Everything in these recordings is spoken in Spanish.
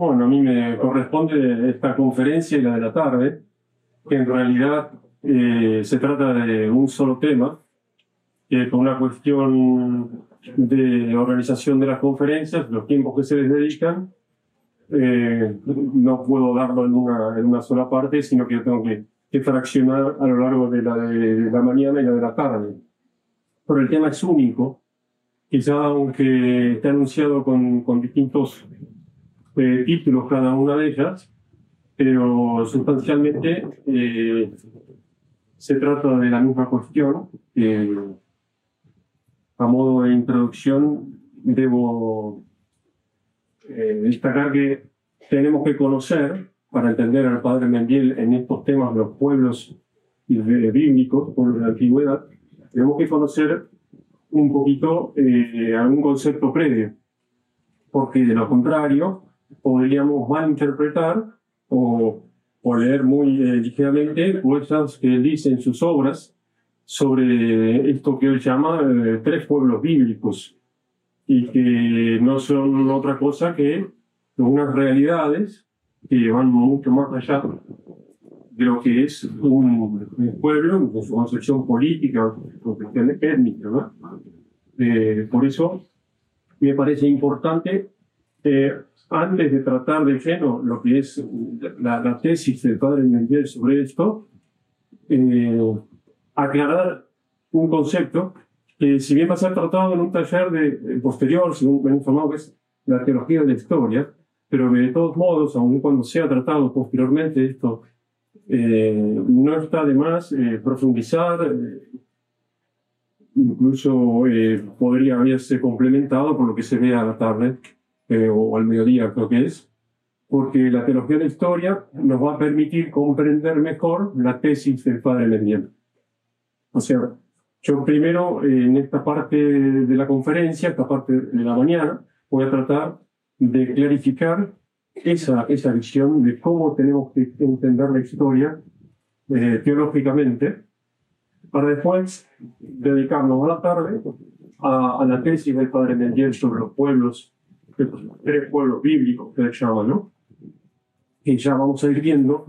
Bueno, a mí me corresponde esta conferencia y la de la tarde, que en realidad eh, se trata de un solo tema, que con una cuestión de organización de las conferencias, los tiempos que se les dedican, eh, no puedo darlo en una, en una sola parte, sino que tengo que, que fraccionar a lo largo de la, de la mañana y la de la tarde. Pero el tema es único, quizá aunque esté anunciado con, con distintos eh, títulos cada una de ellas, pero sustancialmente eh, se trata de la misma cuestión. a modo de introducción, debo eh, destacar que tenemos que conocer, para entender al padre Mendiel en estos temas de los pueblos bíblicos, pueblos de la antigüedad, tenemos que conocer un poquito eh, algún concepto previo, porque de lo contrario podríamos malinterpretar o, o leer muy eh, ligeramente cosas que él dice en sus obras sobre esto que él llama eh, tres pueblos bíblicos y que no son otra cosa que unas realidades que van mucho más allá de lo que es un, pueblo con su concepción política, concepción étnica. ¿no? Eh, por eso me parece importante, eh, antes de tratar de lleno lo que es la, la tesis del padre Mendel sobre esto, eh, aclarar un concepto que si bien va a ser tratado en un taller de, posterior, según me han informado que es la teología de la historia, pero de todos modos, aun cuando sea tratado posteriormente esto, eh, no está de más eh, profundizar, eh, incluso podría haberse complementado por lo que se ve a la tarde o al mediodía, creo que es, porque la teología de la historia nos va a permitir comprender mejor la tesis del Padre Leviel. O sea, yo primero en esta parte de la conferencia, esta parte de la mañana, voy a tratar de clarificar esa, esa visión de cómo tenemos que entender la historia eh, teológicamente, para después dedicarnos a la tarde a, la tesis del padre Mendel sobre los pueblos, los tres pueblos bíblicos que le llaman, ¿no? Y ya vamos a ir viendo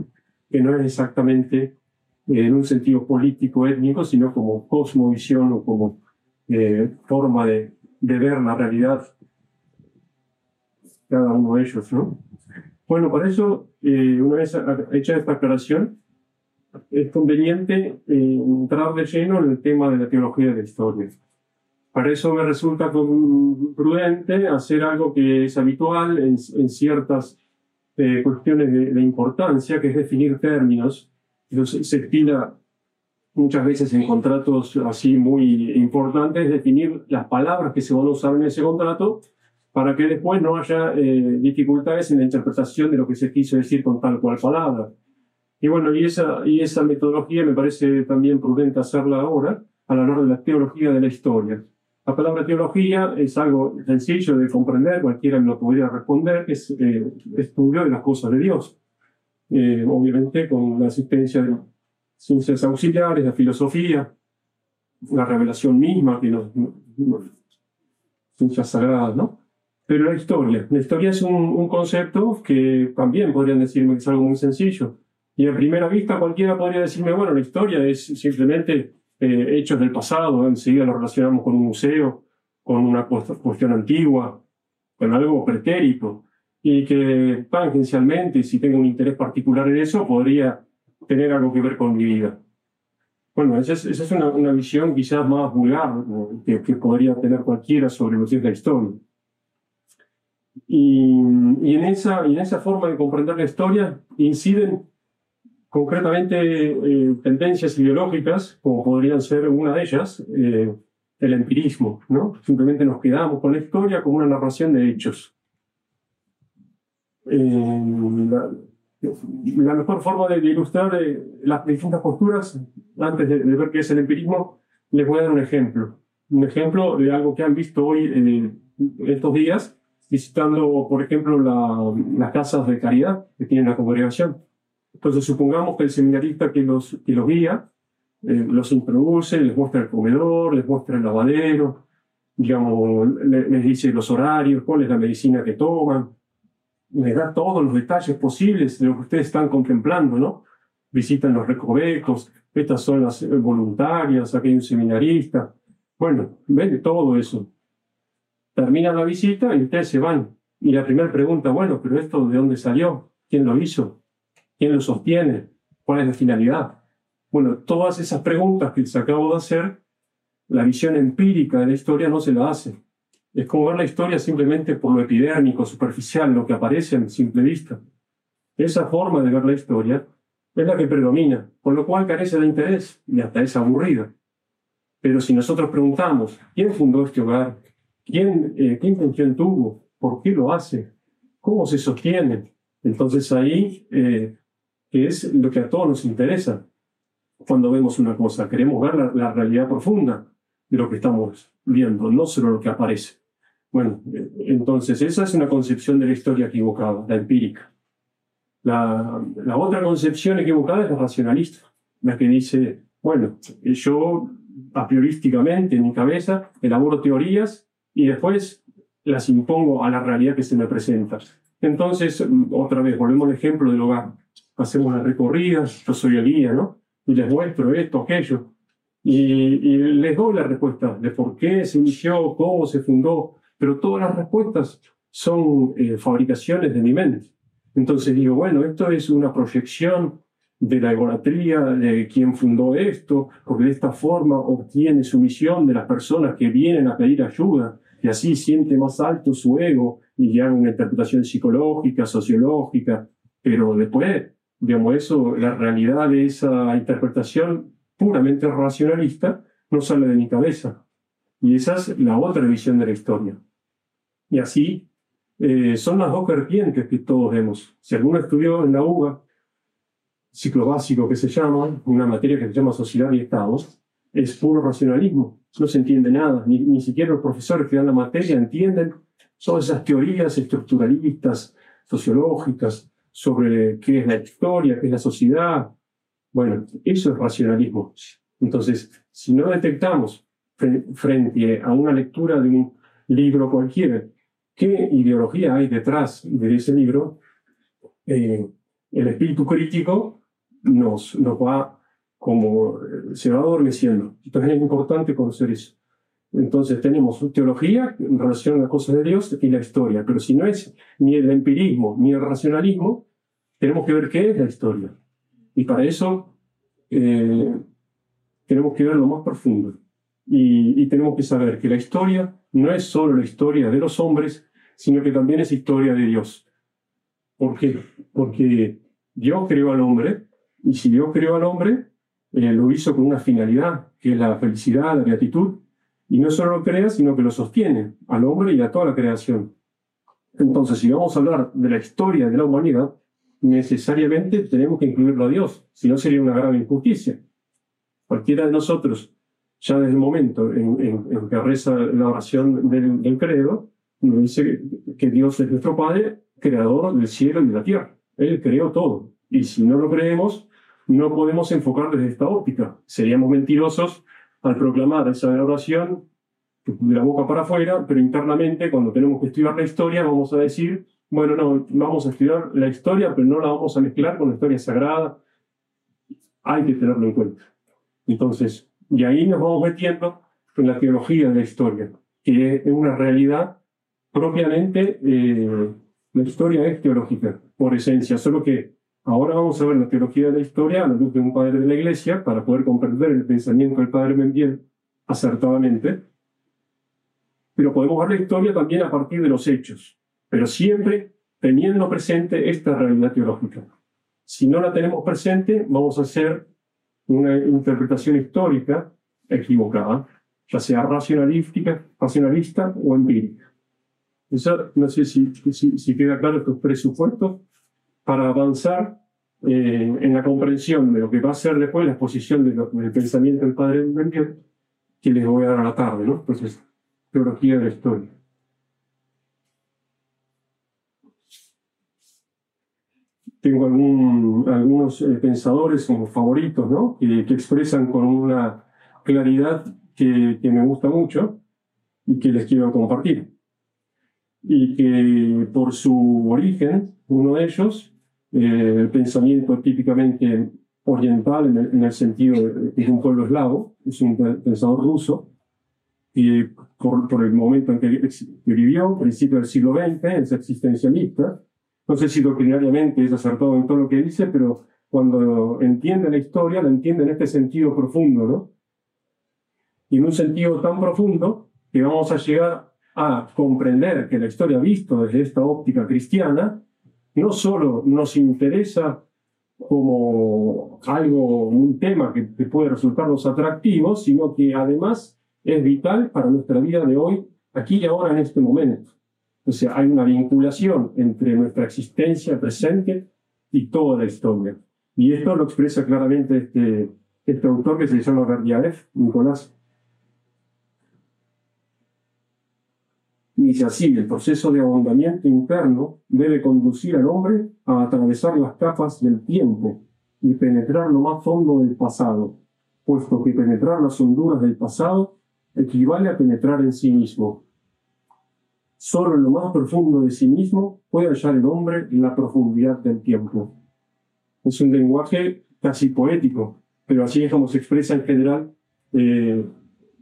que no es exactamente en un sentido político, étnico, sino como cosmovisión o como eh, forma de, de ver la realidad cada uno de ellos, ¿no? Bueno, para eso, eh, una vez hecha esta aclaración, es conveniente eh, entrar de lleno en el tema de la teología de la historia. Para eso me resulta prudente hacer algo que es habitual en, ciertas eh, cuestiones de, importancia, que es definir términos. Entonces, se estila muchas veces en contratos así muy importantes definir las palabras que se van a usar en ese contrato para que después no haya eh, dificultades en la interpretación de lo que se quiso decir con tal cual palabra. Y bueno, y esa, y esa metodología me parece también prudente hacerla ahora a la hora de la teología de la historia. La palabra teología es algo sencillo de comprender, cualquiera me lo podría responder, es eh, estudio de las cosas de Dios. Eh, obviamente con la asistencia de ciencias auxiliares, la filosofía, la revelación misma, que nos, ciencias sagradas, ¿no? Pero la historia, la historia es un, concepto que también podrían decirme que es algo muy sencillo. Y a primera vista cualquiera podría decirme, bueno, la historia es simplemente eh, hechos del pasado, enseguida lo relacionamos con un museo, con una cuestión antigua, con algo pretérito, y que tangencialmente, si tengo un interés particular en eso, podría tener algo que ver con mi vida. Bueno, esa es, esa es una, una, visión quizás más vulgar que, que podría tener cualquiera sobre lo que es la historia. Y, y, en esa, en esa forma de comprender la historia inciden concretamente eh, tendencias ideológicas, como podrían ser una de ellas, eh, el empirismo. ¿no? Simplemente nos quedamos con la historia como una narración de hechos. Eh, la, la, mejor forma de ilustrar las distintas posturas, antes de, de, ver qué es el empirismo, les voy a dar un ejemplo. Un ejemplo de algo que han visto hoy, estos días, visitando, por ejemplo, las casas de caridad que tiene la congregación. Entonces, supongamos que el seminarista que los, que los guía eh, los introduce, les muestra el comedor, les muestra el lavadero, digamos, les, dice los horarios, cuál es la medicina que toman. les da todos los detalles posibles de lo que ustedes están contemplando, ¿no? Visitan los recovecos, estas son las voluntarias, aquí hay un seminarista. Bueno, ven todo eso. Termina la visita y ustedes se van. Y la primera pregunta, bueno, pero esto de dónde salió? ¿Quién lo hizo? ¿Quién lo sostiene? ¿Cuál es la finalidad? Bueno, todas esas preguntas que les acabo de hacer, la visión empírica de la historia no se la hace. Es como ver la historia simplemente por lo epidérmico, superficial, lo que aparece en simple vista. Esa forma de ver la historia es la que predomina, con lo cual carece de interés y hasta es aburrida. Pero si nosotros preguntamos, ¿quién fundó este hogar? ¿Quién, eh, ¿Qué intención tuvo? ¿Por qué lo hace? ¿Cómo se sostiene? Entonces ahí eh, es lo que a todos nos interesa cuando vemos una cosa. Queremos ver la, realidad profunda de lo que estamos viendo, no solo lo que aparece. Bueno, entonces esa es una concepción de la historia equivocada, la empírica. La, la otra concepción equivocada es la racionalista, la que dice, bueno, yo a priorísticamente en mi cabeza elaboro teorías y después las impongo a la realidad que se me presenta. Entonces, otra vez, volvemos al ejemplo del hogar. Hacemos las recorridas, yo soy el guía, ¿no? Y les muestro esto, aquello. Y, y les doy la respuesta de por qué se inició, cómo se fundó, pero todas las respuestas son eh, fabricaciones de mi mente. Entonces digo, bueno, esto es una proyección de la egolatría de quien fundó esto, porque de esta forma obtiene su misión de las personas que vienen a pedir ayuda y así siente más alto su ego y haga una interpretación psicológica, sociológica, pero después, digamos, eso, la realidad de esa interpretación puramente racionalista no sale de mi cabeza. Y esa es la otra visión de la historia. Y así eh, son las dos vertientes que todos vemos. Si alguno estudió en la UBA, ciclo básico que se llama, una materia que se llama Sociedad y Estados, es puro racionalismo. No se entiende nada, ni, ni siquiera los profesores que dan la materia entienden todas esas teorías estructuralistas, sociológicas, sobre qué es la historia, qué es la sociedad. Bueno, eso es racionalismo. Entonces, si no detectamos frente a una lectura de un libro cualquiera qué ideología hay detrás de ese libro, eh, el espíritu crítico nos, nos va como eh, se va adormeciendo. Entonces es importante conocer eso. Entonces tenemos teología en relación a las cosas de Dios y la historia, pero si no es ni el empirismo ni el racionalismo, tenemos que ver qué es la historia. Y para eso eh, tenemos que ver lo más profundo. Y, y tenemos que saber que la historia no es solo la historia de los hombres, sino que también es historia de Dios. ¿Por qué? Porque Dios creó al hombre, y si Dios creó al hombre, eh, lo hizo con una finalidad, que es la felicidad, la beatitud, y no solo lo crea, sino que lo sostiene al hombre y a toda la creación. Entonces, si vamos a hablar de la historia de la humanidad, necesariamente tenemos que incluirlo a Dios, si no sería una grave injusticia. Cualquiera de nosotros ya desde el momento en, que reza la oración del, credo, nos dice que Dios es nuestro Padre, creador del cielo y de la tierra. Él creó todo. Y si no lo creemos, no podemos enfocar desde esta óptica. Seríamos mentirosos al proclamar esa oración de la boca para afuera, pero internamente, cuando tenemos que estudiar la historia, vamos a decir, bueno, no, vamos a estudiar la historia, pero no la vamos a mezclar con la historia sagrada. Hay que tenerlo en cuenta. Entonces, y ahí nos vamos metiendo en la teología de la historia, que es una realidad propiamente, eh, la historia es teológica, por esencia, solo que ahora vamos a ver la teología de la historia a la luz de un padre de la iglesia para poder comprender el pensamiento del padre Mendiel acertadamente, pero podemos ver la historia también a partir de los hechos, pero siempre teniendo presente esta realidad teológica. Si no la tenemos presente, vamos a hacer una interpretación histórica equivocada, ya sea racionalística, racionalista o empírica. Eso, no sé si, si, queda claro estos presupuestos para avanzar eh, en la comprensión de lo que va a ser después la exposición del pensamiento del padre Benguet, que les voy a dar a la tarde, ¿no? Entonces, teología de la historia. tengo algún, algunos eh, pensadores como favoritos, ¿no? Que, que, expresan con una claridad que, que, me gusta mucho y que les quiero compartir. y que por su origen, uno de ellos, el pensamiento típicamente oriental en el, sentido de que es un pueblo eslavo, es un pensador ruso, y por, por el momento en que, vivió, principio del siglo XX, es existencialista. No sé si doctrinariamente es acertado en todo lo que dice, pero cuando entiende la historia, la entiende en este sentido profundo, ¿no? Y en un sentido tan profundo que vamos a llegar a comprender que la historia visto desde esta óptica cristiana no solo nos interesa como algo, un tema que, puede resultarnos atractivo, sino que además es vital para nuestra vida de hoy, aquí y ahora, en este momento. O sea, hay una vinculación entre nuestra existencia presente y toda la historia. Y esto lo expresa claramente este, este autor que se llama Berdiaev, Nicolás Dice así, el proceso de ahondamiento interno debe conducir al hombre a atravesar las capas del tiempo y penetrar lo más fondo del pasado, puesto que penetrar las honduras del pasado equivale a penetrar en sí mismo. Solo en lo más profundo de sí mismo puede hallar el hombre la profundidad del tiempo. Es un lenguaje casi poético, pero así es como se expresa en general eh,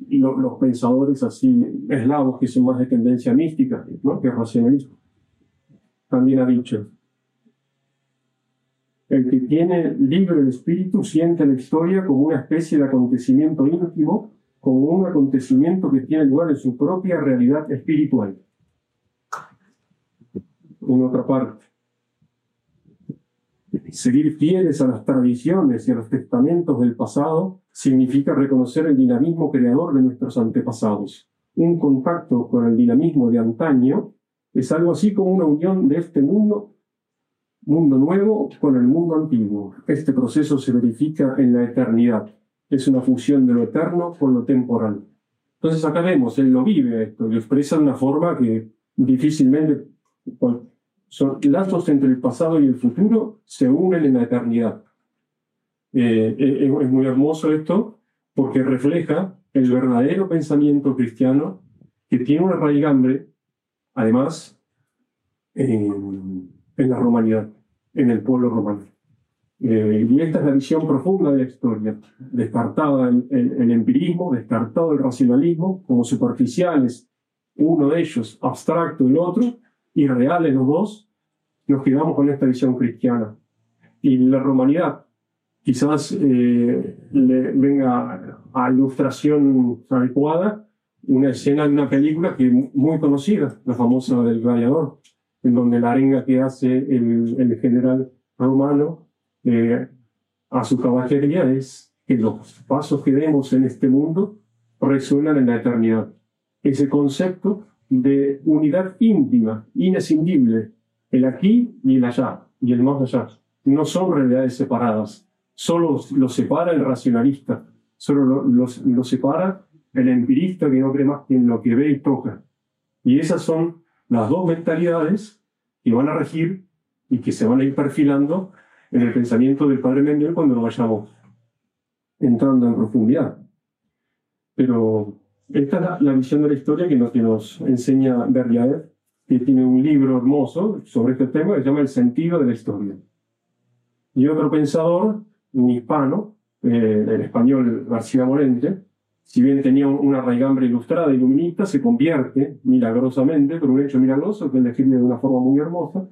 los pensadores así eslavos que son más de tendencia mística, ¿no? que racionalismo. También ha dicho, el que tiene libre el espíritu siente la historia como una especie de acontecimiento íntimo, como un acontecimiento que tiene lugar en su propia realidad espiritual. En otra parte, seguir fieles a las tradiciones y a los testamentos del pasado significa reconocer el dinamismo creador de nuestros antepasados. Un contacto con el dinamismo de antaño es algo así como una unión de este mundo, mundo nuevo, con el mundo antiguo. Este proceso se verifica en la eternidad. Es una fusión de lo eterno con lo temporal. Entonces acá vemos, él lo vive esto, lo expresa de una forma que difícilmente son lazos entre el pasado y el futuro se unen en la eternidad. Eh, eh, es, muy hermoso esto porque refleja el verdadero pensamiento cristiano que tiene una raigambre, además, en, la romanidad, en el pueblo romano. Eh, y esta es la visión profunda de la historia, descartada el, el, empirismo, descartado el racionalismo como superficiales, uno de ellos abstracto el otro, y reales los dos, nos quedamos con esta visión cristiana. Y la romanidad, quizás eh, le venga a ilustración adecuada una escena de una película que muy conocida, la famosa del gladiador, en donde la arenga que hace el, general romano eh, a su caballería es que los pasos que demos en este mundo resuenan en la eternidad. Ese concepto de unidad íntima, inescindible, el aquí y el allá, y el más allá, no son realidades separadas, solo lo separa el racionalista, solo lo, separa el empirista que no cree más que en lo que ve y toca. Y esas son las dos mentalidades que van a regir y que se van a ir perfilando en el pensamiento del padre Mendel cuando lo vayamos entrando en profundidad. Pero esta es la, visión de la historia que nos, que nos enseña Berliaev, que tiene un libro hermoso sobre este tema que se llama El sentido de la historia. Y otro pensador un hispano, eh, el español García Morente, si bien tenía una raigambre ilustrada iluminista, se convierte milagrosamente, por un hecho milagroso que él describe de una forma muy hermosa,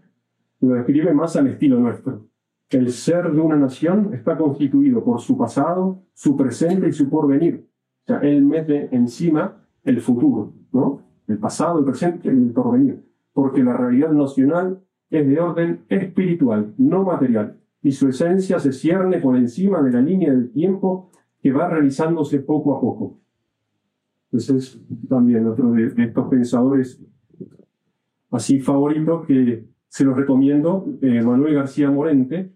lo describe más al estilo nuestro. El ser de una nación está constituido por su pasado, su presente y su porvenir. Sea, él mete encima el futuro, ¿no? El pasado, el presente y el porvenir. Porque la realidad nacional es de orden espiritual, no material y su esencia se cierne por encima de la línea del tiempo que va realizándose poco a poco. Ese es también otro de, estos pensadores así favoritos que se los recomiendo. Eh, Manuel García Morente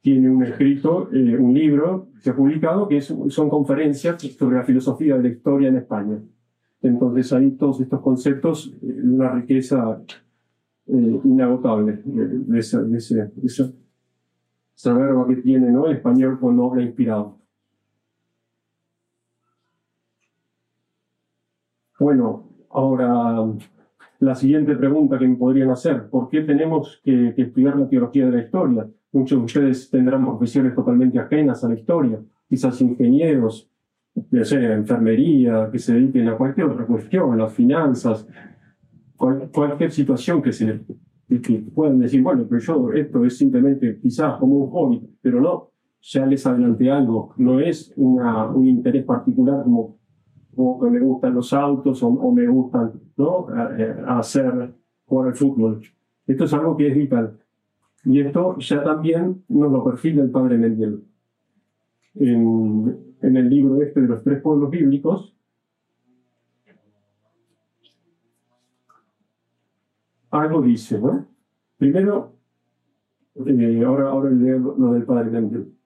tiene un escrito, eh, un libro que se ha publicado, que son conferencias sobre la filosofía de la historia en España. Entonces hay todos estos conceptos, eh, una riqueza inagotable de, esa, de, ese, esa verba que tiene ¿no? el español cuando habla inspirado. Bueno, ahora la siguiente pregunta que me podrían hacer, ¿por qué tenemos que, estudiar la teología de la historia? Muchos de ustedes tendrán profesiones totalmente ajenas a la historia, quizás ingenieros, ya sea enfermería, que se dediquen a cualquier otra cuestión, a las finanzas, cualquier situación que se que puedan decir, bueno, pero yo esto es simplemente quizás como un hobby, pero no, ya les adelanté algo, no es un interés particular como, como, que me gustan los autos o, me gustan ¿no? hacer jugar al fútbol. Esto es algo que es vital. Y esto ya también nos lo perfila el padre Mendel. En, en el libro este de los tres pueblos bíblicos, algo dice, ¿no? Primero, eh, ahora, ahora leo lo del padre Mendel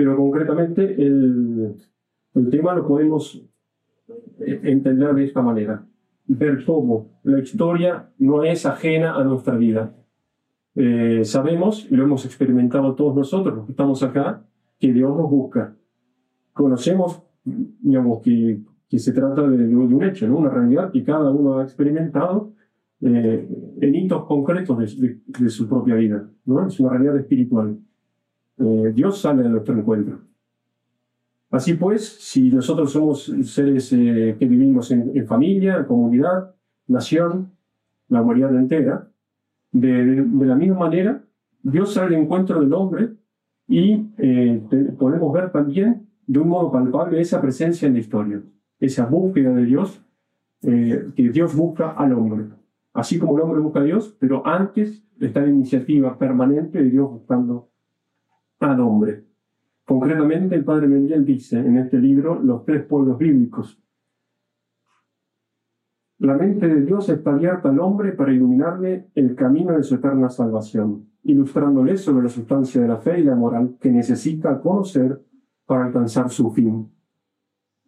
pero concretamente el, el tema lo podemos entender de esta manera, ver cómo la historia no es ajena a nuestra vida. Eh, sabemos, y lo hemos experimentado todos nosotros los que estamos acá, que Dios nos busca. Conocemos, digamos, que, que se trata de, de, un hecho, ¿no? una realidad que cada uno ha experimentado eh, en hitos concretos de, de, su propia vida. ¿no? Es una realidad espiritual. Eh, Dios sale de nuestro encuentro. Así pues, si nosotros somos seres eh, que vivimos en, familia, en comunidad, nación, la humanidad entera, de, la misma manera, Dios sale al encuentro del hombre y eh, podemos ver también de un modo palpable esa presencia en la historia, esa búsqueda de Dios, que Dios busca al hombre. Así como el hombre busca a Dios, pero antes está la iniciativa permanente de Dios buscando al hombre. Concretamente, el padre Mendel dice en este libro los tres pueblos bíblicos. La mente de Dios está abierta al hombre para iluminarle el camino de su eterna salvación, ilustrándole sobre la sustancia de la fe y la moral que necesita conocer para alcanzar su fin.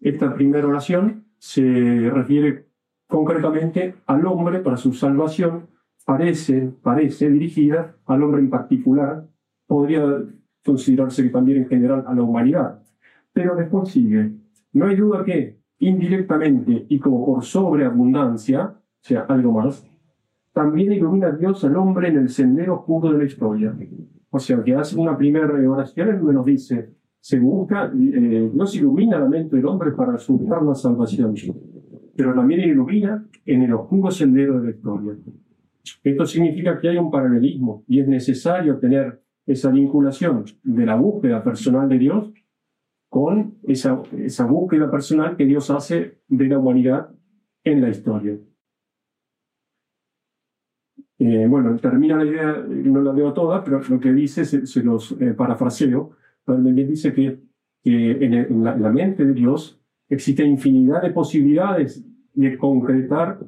Esta primera oración se refiere concretamente al hombre para su salvación, parece, parece dirigida al hombre en particular, podría considerarse también en general a la humanidad. Pero después sigue, no hay duda que indirectamente y como por sobreabundancia, o sea, algo más, también ilumina Dios al hombre en el sendero oscuro de la historia. O sea, que hace una primera oración en donde nos dice, se busca, eh, Dios ilumina la mente del hombre para su la salvación, pero también ilumina en el oscuro sendero de la historia. Esto significa que hay un paralelismo y es necesario tener esa vinculación de la búsqueda personal de Dios con esa, esa búsqueda personal que Dios hace de la humanidad en la historia. Eh, bueno, termina la idea, no la leo toda, pero lo que dice, se, los eh, parafraseo, donde dice que, en, la, mente de Dios existe infinidad de posibilidades de concretar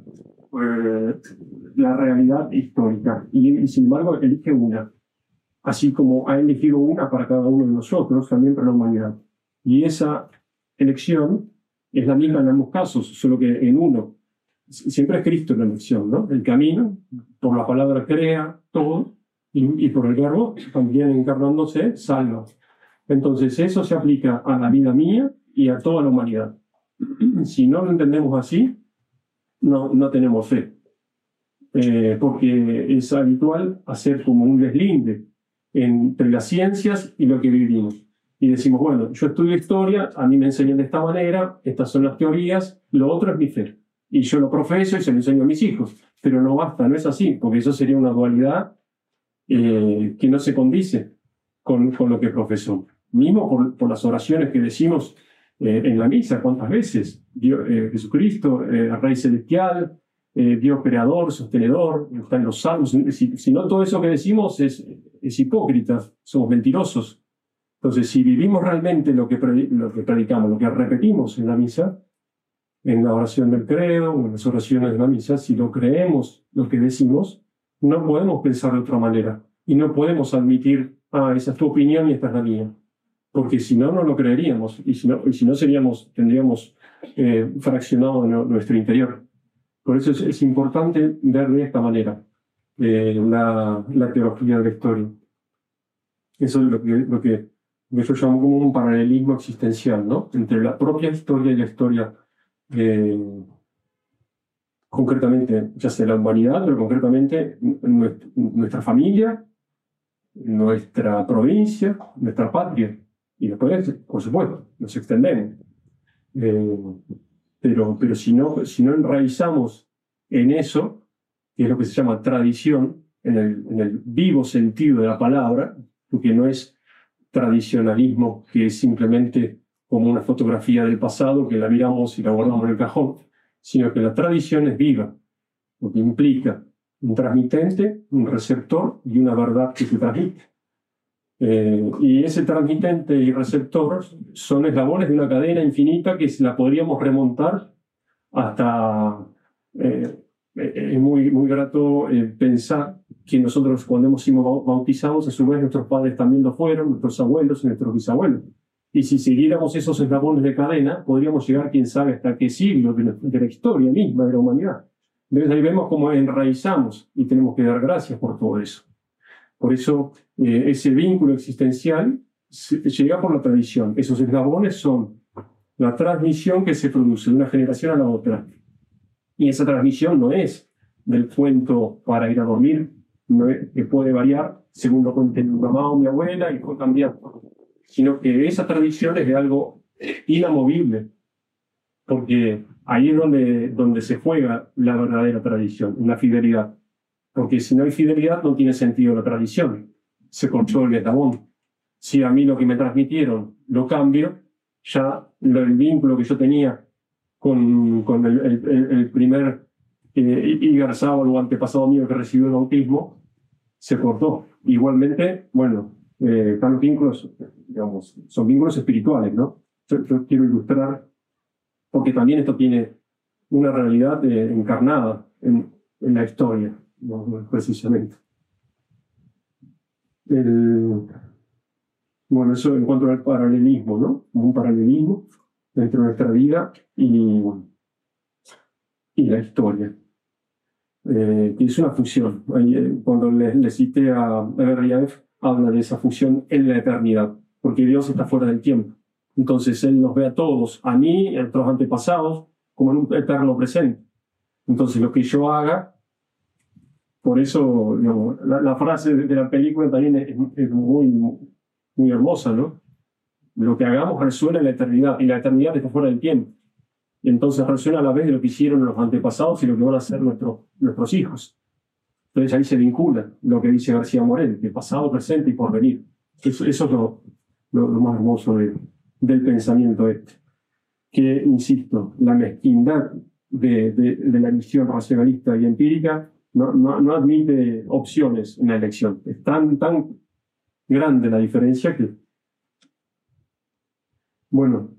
eh, la realidad histórica, y, sin embargo elige una así como ha elegido una para cada uno de nosotros, también para la humanidad. Y esa elección es la misma en ambos casos, solo que en uno. Siempre es Cristo la elección, ¿no? El camino, por la palabra crea todo, y, por el verbo, también encarnándose, salva. Entonces eso se aplica a la vida mía y a toda la humanidad. Si no lo entendemos así, no, no tenemos fe. Eh, porque es habitual hacer como un deslinde entre las ciencias y lo que vivimos. Y decimos, bueno, yo estudio historia, a mí me enseñan de esta manera, estas son las teorías, lo otro es mi fe. Y yo lo profeso y se lo enseño a mis hijos. Pero no basta, no es así, porque eso sería una dualidad eh, que no se condice con, con lo que profesó. Mismo por, por las oraciones que decimos eh, en la misa, ¿cuántas veces? Dios, eh, Jesucristo, Rey Celestial, eh, Dios creador, sostenedor, está en los salmos. Si, no, todo eso que decimos es, es hipócrita, somos mentirosos. Entonces, si vivimos realmente lo que, lo que predicamos, lo que repetimos en la misa, en la oración del credo en las oraciones de la misa, si lo creemos lo que decimos, no podemos pensar de otra manera y no podemos admitir, ah, esa es tu opinión y esta es la mía. Porque si no, no lo creeríamos y si no, y si no seríamos, tendríamos eh, fraccionado nuestro interior. Por eso es, importante ver de esta manera eh, la, la, teología de la historia. Eso es lo que, lo que yo llamo como un paralelismo existencial, ¿no? Entre la propia historia y la historia eh, concretamente, ya sea la humanidad, pero concretamente nuestra familia, nuestra provincia, nuestra patria. Y después, por supuesto, nos extendemos. Eh, pero pero si, no, si no enraizamos en eso, que es lo que se llama tradición, en el, en el vivo sentido de la palabra, porque no es tradicionalismo que es simplemente como una fotografía del pasado que la miramos y la guardamos en el cajón, sino que la tradición es viva, porque implica un transmitente, un receptor y una verdad que se transmite. Eh, y ese transmitente y receptor son eslabones de una cadena infinita que la podríamos remontar hasta... Eh, eh, es muy, muy grato pensar que nosotros cuando hemos sido bautizados, a su vez nuestros padres también lo fueron, nuestros abuelos y nuestros bisabuelos. Y si siguiéramos esos eslabones de cadena, podríamos llegar, quién sabe, hasta qué siglo de, la historia misma de la humanidad. Entonces ahí vemos cómo enraizamos y tenemos que dar gracias por todo eso. Por eso eh, ese vínculo existencial llega por la tradición. Esos eslabones son la transmisión que se produce de una generación a la otra. Y esa transmisión no es del cuento para ir a dormir, que puede variar según lo cuente mi mamá o mi abuela y puede cambiar sino que esa tradición es de algo inamovible, porque ahí es donde, donde se juega la verdadera tradición, la fidelidad. Porque si no hay fidelidad no tiene sentido la tradición, se corchó el eslabón. Si a mí lo que me transmitieron lo cambio, ya el vínculo que yo tenía con, con el, primer eh, Igar o antepasado mío que recibió el bautismo, se cortó. Igualmente, bueno, eh, los vínculos, digamos, son vínculos espirituales, ¿no? Yo, quiero ilustrar, porque también esto tiene una realidad eh, encarnada en, en, la historia, ¿no? precisamente. El, bueno, eso en cuanto al paralelismo, ¿no? Un paralelismo entre nuestra vida y, y la historia. Eh, que es una función. Eh, cuando le, le cité a Eberliaev, habla de esa función en la eternidad, porque Dios está fuera del tiempo. Entonces Él nos ve a todos, a mí, a nuestros antepasados, como en un eterno presente. Entonces lo que yo haga, por eso la, frase de la película también es, muy, muy hermosa, ¿no? Lo que hagamos resuena en la eternidad, y la eternidad está fuera del tiempo. Y entonces resuena a la vez de lo que hicieron los antepasados y lo que van a hacer nuestros, nuestros hijos. Entonces ahí se vincula lo que dice García Morel, de pasado, presente y porvenir. Eso, eso es lo, lo, más hermoso del pensamiento este. Que, insisto, la mezquindad de, de, la visión racionalista y empírica no, no, no, admite opciones en la elección. Es tan, tan grande la diferencia que... Bueno,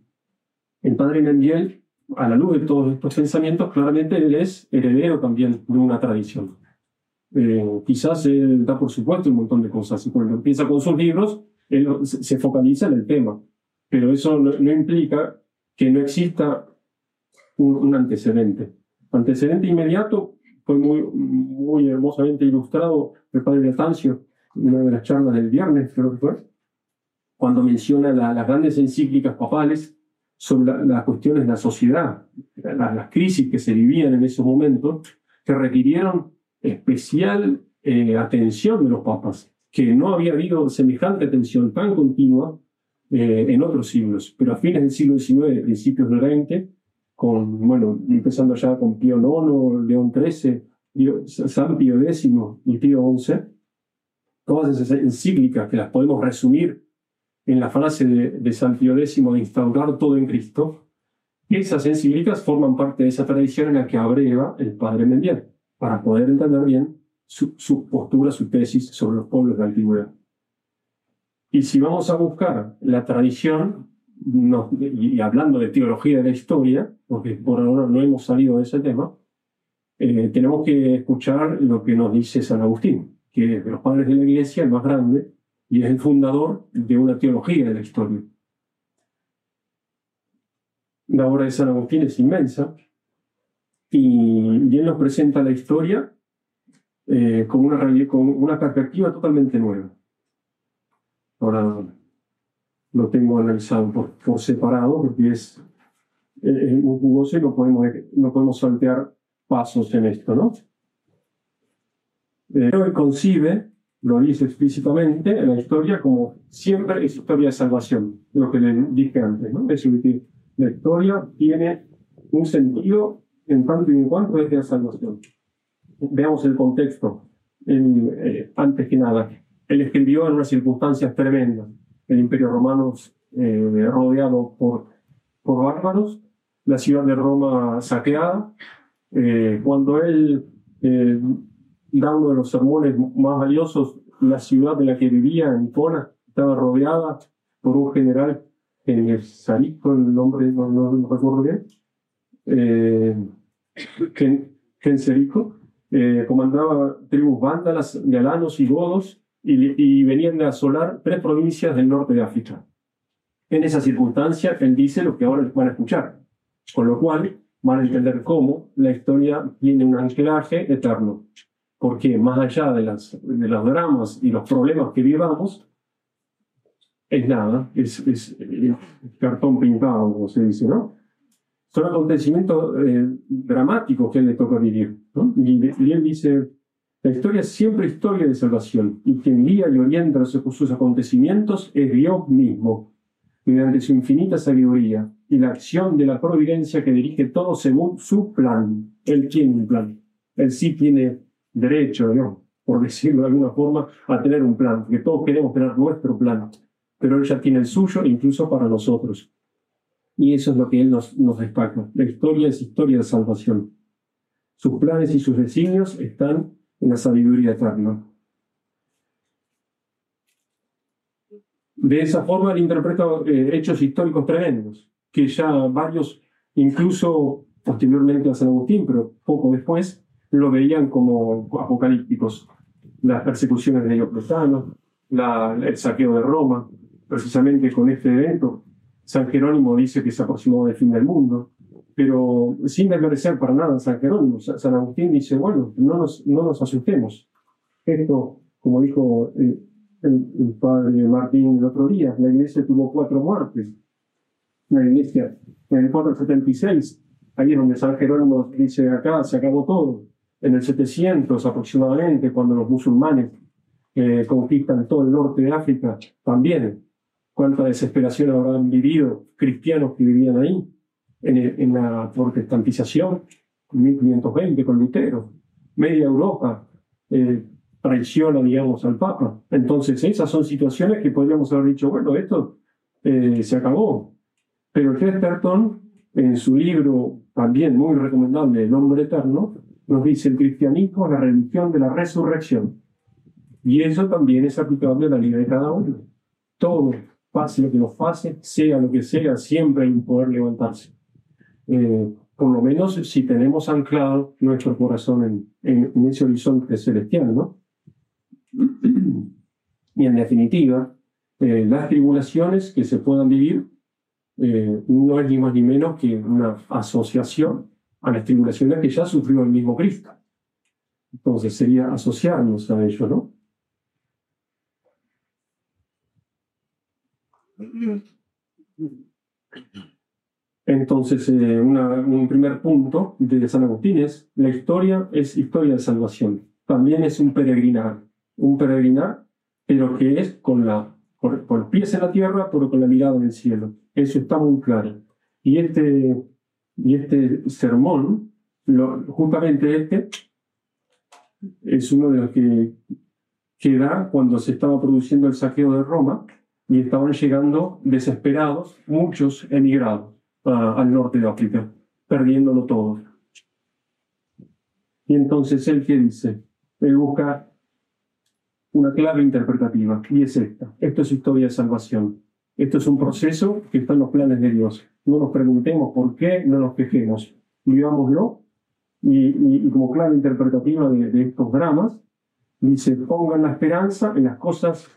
el padre Mendiel, a la luz de todos estos pensamientos, claramente él es heredero también de una tradición. Eh, quizás él da por supuesto un montón de cosas y cuando empieza con sus libros, él se focaliza en el tema, pero eso no, implica que no exista un, antecedente. Antecedente inmediato fue muy, muy hermosamente ilustrado el padre Atancio en una de las charlas del viernes, creo que fue, cuando menciona las grandes encíclicas papales sobre las cuestiones de la sociedad, las crisis que se vivían en esos momentos, que requirieron especial eh, atención de los papas, que no había habido semejante atención tan continua eh, en otros siglos, pero a fines del siglo XIX, principios del XX, con, bueno, empezando ya con Pío IX, León XIII, San Pío X y Pío XI, todas esas encíclicas que las podemos resumir en la frase de, de San Pío X de instaurar todo en Cristo, esas encíclicas forman parte de esa tradición en la que abreva el padre Mendiel para poder entender bien su, postura, su tesis sobre los pueblos de la antigüedad. Y si vamos a buscar la tradición, y, hablando de teología de la historia, porque por ahora no hemos salido de ese tema, eh, tenemos que escuchar lo que nos dice San Agustín, que es de los padres de la Iglesia el más grande y es el fundador de una teología de la historia. La obra de San Agustín es inmensa, y, él nos presenta la historia eh, con, una, con una perspectiva totalmente nueva. Ahora lo tengo analizado por, separado porque es, muy jugoso y no podemos, no podemos saltear pasos en esto, ¿no? Eh, concibe, lo dice explícitamente en la historia, como siempre es historia de salvación, lo que le dije antes, ¿no? Es decir, la historia tiene un sentido en tanto y en cuanto es de salvación. Veamos el contexto. Eh, antes que nada, él escribió en unas circunstancias tremendas. El imperio romano eh, rodeado por, por bárbaros, la ciudad de Roma saqueada. Eh, cuando él eh, da uno de los sermones más valiosos, la ciudad en la que vivía, en Icona, estaba rodeada por un general, el Sarico, el nombre no, no, recuerdo bien, eh, Genserico, eh, comandaba tribus vándalas, galanos y godos y, venían de asolar tres provincias del norte de África. En esa circunstancia, él dice lo que ahora van a escuchar, con lo cual van a entender cómo la historia tiene un anclaje eterno. Porque más allá de, las, de los dramas y los problemas que vivamos, es nada, es, es, cartón pintado, como se dice, ¿no? Son acontecimientos eh, dramáticos que él le toca vivir. ¿no? Y, y él dice, la historia es siempre historia de salvación, y quien guía y orienta sus acontecimientos es Dios mismo, mediante su infinita sabiduría y la acción de la providencia que dirige todo según su plan. Él tiene un plan. Él sí tiene derecho, ¿no? por decirlo de alguna forma, a tener un plan, porque todos queremos tener nuestro plan, pero él ya tiene el suyo, incluso para nosotros. Y eso es lo que él nos, nos destaca. La historia es historia de salvación. Sus planes y sus designios están en la sabiduría eterna. De esa forma él interpreta eh, hechos históricos tremendos, que ya varios, incluso posteriormente a San Agustín, pero poco después, lo veían como apocalípticos. Las persecuciones de Diocleciano, el saqueo de Roma, precisamente con este evento, San Jerónimo dice que se aproximó el fin del mundo pero sin desmerecer para nada San Jerónimo. San Agustín dice, bueno, no nos, no nos asustemos. Esto, como dijo eh, el, padre Martín el otro día, la iglesia tuvo cuatro muertes. La iglesia, en el 476, ahí es donde San Jerónimo dice, acá se acabó todo. En el 700 aproximadamente, cuando los musulmanes eh, conquistan todo el norte de África, también cuánta desesperación habrán vivido cristianos que vivían ahí en, la protestantización, 1520 con Lutero, media Europa eh, traiciona, digamos, al Papa. Entonces, esas son situaciones que podríamos haber dicho, bueno, esto eh, se acabó. Pero Chesterton, en su libro también muy recomendable, El hombre eterno, nos dice el cristianismo la religión de la resurrección. Y eso también es aplicable a la vida de cada uno. Todo, pase lo que nos pase, sea lo que sea, siempre hay un poder levantarse. Eh, por lo menos si tenemos anclado nuestro corazón en, en, ese horizonte celestial, ¿no? Y en definitiva, eh, las tribulaciones que se puedan vivir eh, no es ni más ni menos que una asociación a las tribulaciones que ya sufrió el mismo Cristo. Entonces sería asociarnos a ello, ¿no? Entonces, eh, un primer punto de San Agustín es, la historia es historia de salvación. También es un peregrinar, un peregrinar, pero que es con, la, por, pies en la tierra, pero con la mirada en el cielo. Eso está muy claro. Y este, y este sermón, justamente este, es uno de los que, que da cuando se estaba produciendo el saqueo de Roma y estaban llegando desesperados muchos emigrados al norte de África, perdiéndolo todo. Y entonces él qué dice? Él busca una clave interpretativa, y es esta. Esto es historia de salvación. Esto es un proceso que está en los planes de Dios. No nos preguntemos por qué, no nos quejemos. Vivámoslo. Y, como clave interpretativa de, de estos dramas, dice, pongan la esperanza en las cosas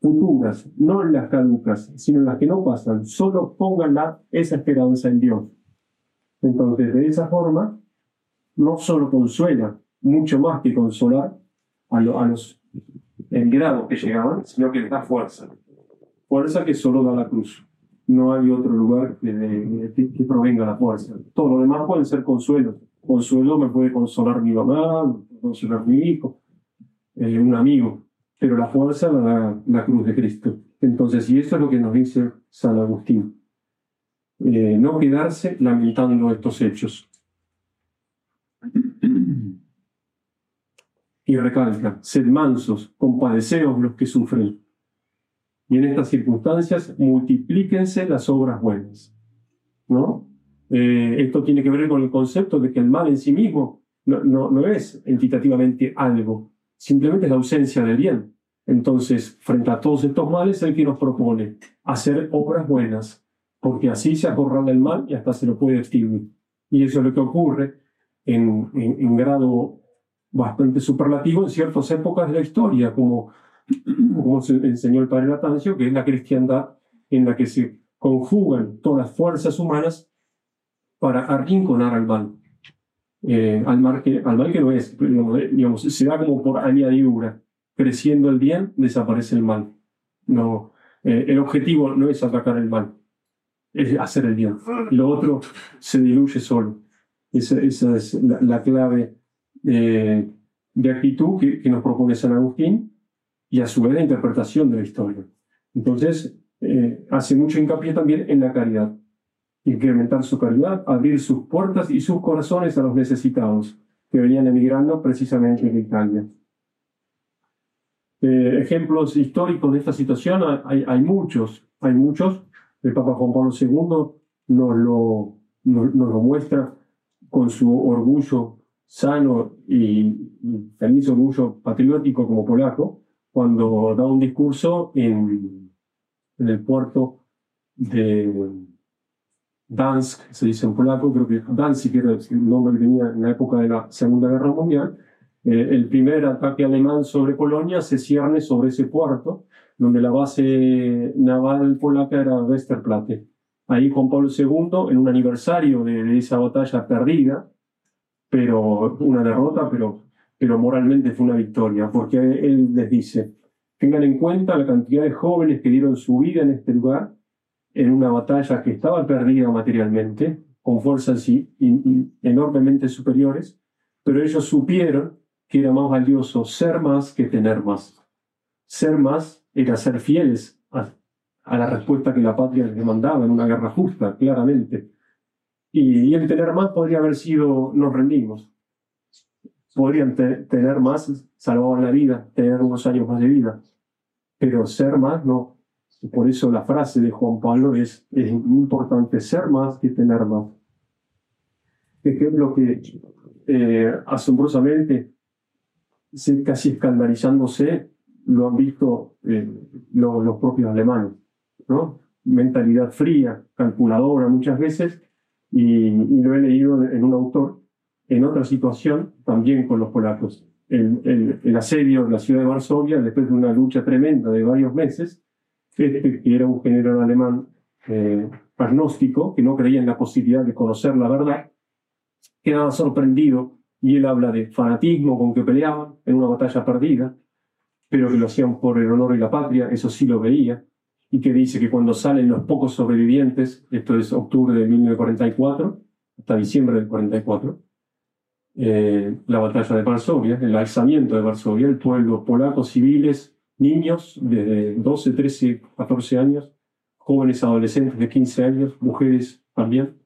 futuras, no en las caducas, sino en las que no pasan. Solo pónganla esa esperanza en Dios. Entonces, de esa forma, no solo consuela, mucho más que consolar a, los emigrados que llegaban, sino que les da fuerza. Fuerza que solo da la cruz. No hay otro lugar que, que, provenga la fuerza. Todo lo demás pueden ser consuelos, consuelo me puede consolar mi mamá, me puede consolar mi hijo, eh, un amigo, pero la fuerza la da la cruz de Cristo. Entonces, y eso es lo que nos dice San Agustín. Eh, no quedarse lamentando estos hechos. Y recalca, sed mansos, compadeceos los que sufren. Y en estas circunstancias multiplíquense las obras buenas. ¿No? Eh, esto tiene que ver con el concepto de que el mal en sí mismo no, no, no es entitativamente algo, simplemente es la ausencia del bien. Entonces, frente a todos estos males, el que nos propone hacer obras buenas, porque así se acorrala el mal y hasta se lo puede extinguir. Y eso es lo que ocurre en, en, grado bastante superlativo en ciertas épocas de la historia, como, como enseñó el padre Latancio, que es la cristiandad en la que se conjugan todas las fuerzas humanas para arrinconar al mal. Eh, al, mal que, al mal que no es, digamos, se da como por añadidura creciendo el bien, desaparece el mal. No, eh, el objetivo no es atacar el mal, es hacer el bien. Lo otro se diluye solo. Esa, esa es la, clave eh, de actitud que, que, nos propone San Agustín y a su vez la interpretación de la historia. Entonces, eh, hace mucho hincapié también en la caridad. Incrementar su caridad, abrir sus puertas y sus corazones a los necesitados que venían emigrando precisamente de Italia. Eh, ejemplos históricos de esta situación hay, hay, muchos, hay muchos. El Papa Juan Pablo II nos lo, nos, lo muestra con su orgullo sano y, feliz orgullo patriótico como polaco, cuando da un discurso en, en el puerto de Dansk, se dice en polaco, creo que Danzig era el nombre que tenía en la época de la Segunda Guerra Mundial, eh, el primer ataque alemán sobre Polonia se cierne sobre ese puerto, donde la base naval polaca era Westerplatte. Ahí Juan Pablo II, en un aniversario de, esa batalla perdida, pero una derrota, pero, pero moralmente fue una victoria, porque él les dice, tengan en cuenta la cantidad de jóvenes que dieron su vida en este lugar, en una batalla que estaba perdida materialmente, con fuerzas enormemente superiores, pero ellos supieron que era más valioso ser más que tener más. Ser más era ser fieles a, la respuesta que la patria les demandaba en una guerra justa, claramente. Y, el tener más podría haber sido nos rendimos. Podrían tener más, salvaban la vida, tener unos años más de vida. Pero ser más no. Por eso la frase de Juan Pablo es, es importante, ser más que tener más. Ejemplo que eh, asombrosamente casi escandalizándose, lo han visto eh, los propios alemanes, ¿no? Mentalidad fría, calculadora muchas veces, y, lo he leído en un autor, en otra situación, también con los polacos. El, el, asedio de la ciudad de Varsovia, después de una lucha tremenda de varios meses, este, que era un general alemán eh, agnóstico, que no creía en la posibilidad de conocer la verdad, quedaba sorprendido y él habla de fanatismo con que peleaban en una batalla perdida, pero que lo hacían por el honor y la patria, eso sí lo veía, y que dice que cuando salen los pocos sobrevivientes, esto es octubre de 1944, hasta diciembre del 44, eh, la batalla de Varsovia, el alzamiento de Varsovia, el pueblo polaco, civiles, niños de 12, 13, 14 años, jóvenes adolescentes de 15 años, mujeres también,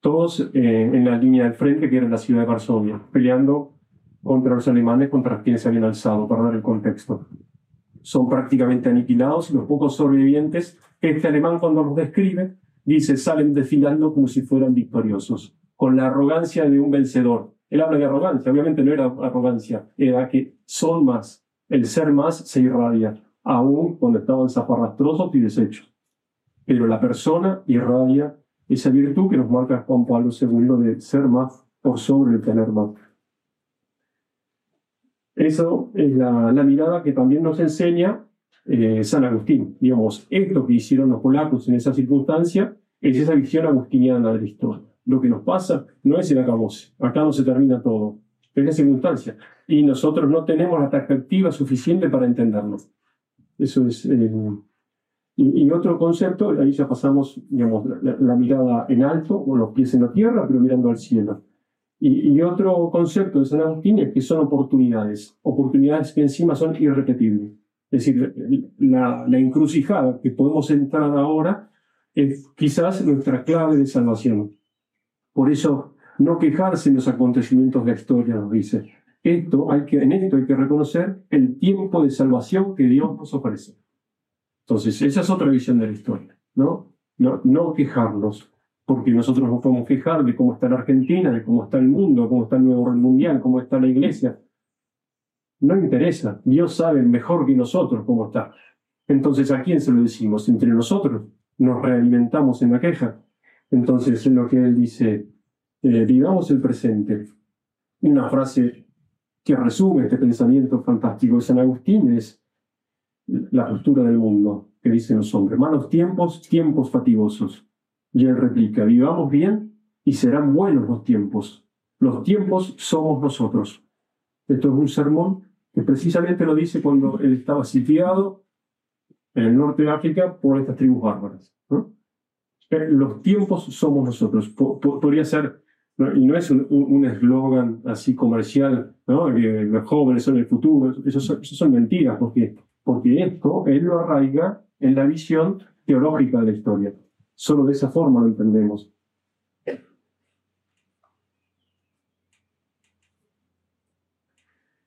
todos eh, en la línea del frente, que era la ciudad de Varsovia, peleando contra los alemanes, contra quienes se habían alzado, para dar el contexto. Son prácticamente aniquilados y los pocos sobrevivientes, este alemán cuando los describe, dice, salen desfilando como si fueran victoriosos, con la arrogancia de un vencedor. Él habla de arrogancia, obviamente no era arrogancia, era que son más, el ser más se irradia, aún cuando estaban zafarrastrosos y deshechos. Pero la persona irradia esa virtud que nos marca Juan Pablo II de ser más por sobre el tener más. Eso es la, mirada que también nos enseña eh, San Agustín. Digamos, esto que hicieron los polacos en esa circunstancia es esa visión agustiniana de la historia. Lo que nos pasa no es el acabose, acá no se termina todo, es la circunstancia. Y nosotros no tenemos la perspectiva suficiente para entenderlo. Eso es eh, y, otro concepto, ahí ya pasamos digamos, la, mirada en alto, con los pies en la tierra, pero mirando al cielo. Y, otro concepto de San Agustín es que son oportunidades, oportunidades que encima son irrepetibles. Es decir, la, la encrucijada que podemos entrar ahora es quizás nuestra clave de salvación. Por eso, no quejarse en los acontecimientos de la historia, nos dice. Esto hay que, en esto hay que reconocer el tiempo de salvación que Dios nos ofrece. Entonces, esa es otra visión de la historia, ¿no? No, no quejarnos, porque nosotros nos podemos quejar de cómo está la Argentina, de cómo está el mundo, cómo está el nuevo orden mundial, cómo está la iglesia. No interesa, Dios sabe mejor que nosotros cómo está. Entonces, ¿a quién se lo decimos? Entre nosotros nos realimentamos en la queja. Entonces, en lo que él dice, eh, vivamos el presente. Una frase que resume este pensamiento fantástico de San Agustín es la postura del mundo que dicen los hombres. Malos tiempos, tiempos fatigosos. Y él replica, vivamos bien y serán buenos los tiempos. Los tiempos somos nosotros. Esto es un sermón que precisamente lo dice cuando él estaba sitiado en el norte de África por estas tribus bárbaras. Eh, los tiempos somos nosotros. podría ser, y no es un eslogan así comercial, ¿no? que los jóvenes son el futuro, eso son, eso son mentiras, porque, porque esto él lo arraiga en la visión teológica de la historia. Solo de esa forma lo entendemos.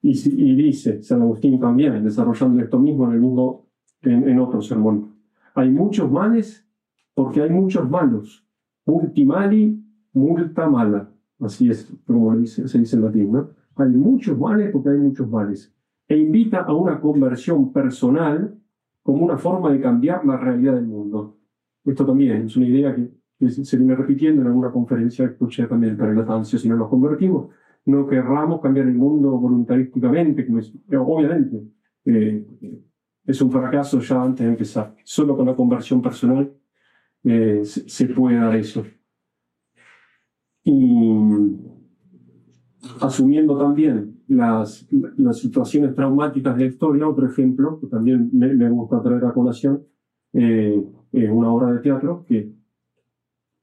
Y, dice San Agustín también, desarrollando esto mismo en, el mismo, en, otro sermón. Hay muchos males porque hay muchos malos. Multimali, multa mala. Así es como dice, se dice en latín. ¿no? Hay muchos males porque hay muchos males. E invita a una conversión personal como una forma de cambiar la realidad del mundo. Esto también es una idea que, se viene repitiendo en alguna conferencia que escuché también para el si no nos convertimos. No querramos cambiar el mundo voluntarísticamente, que obviamente eh, es un fracaso ya antes de empezar. Solo con la conversión personal eh, se, puede dar eso. Y asumiendo también las, las situaciones traumáticas de la historia, otro ejemplo que también me, me gusta traer a colación, eh, es una obra de teatro que,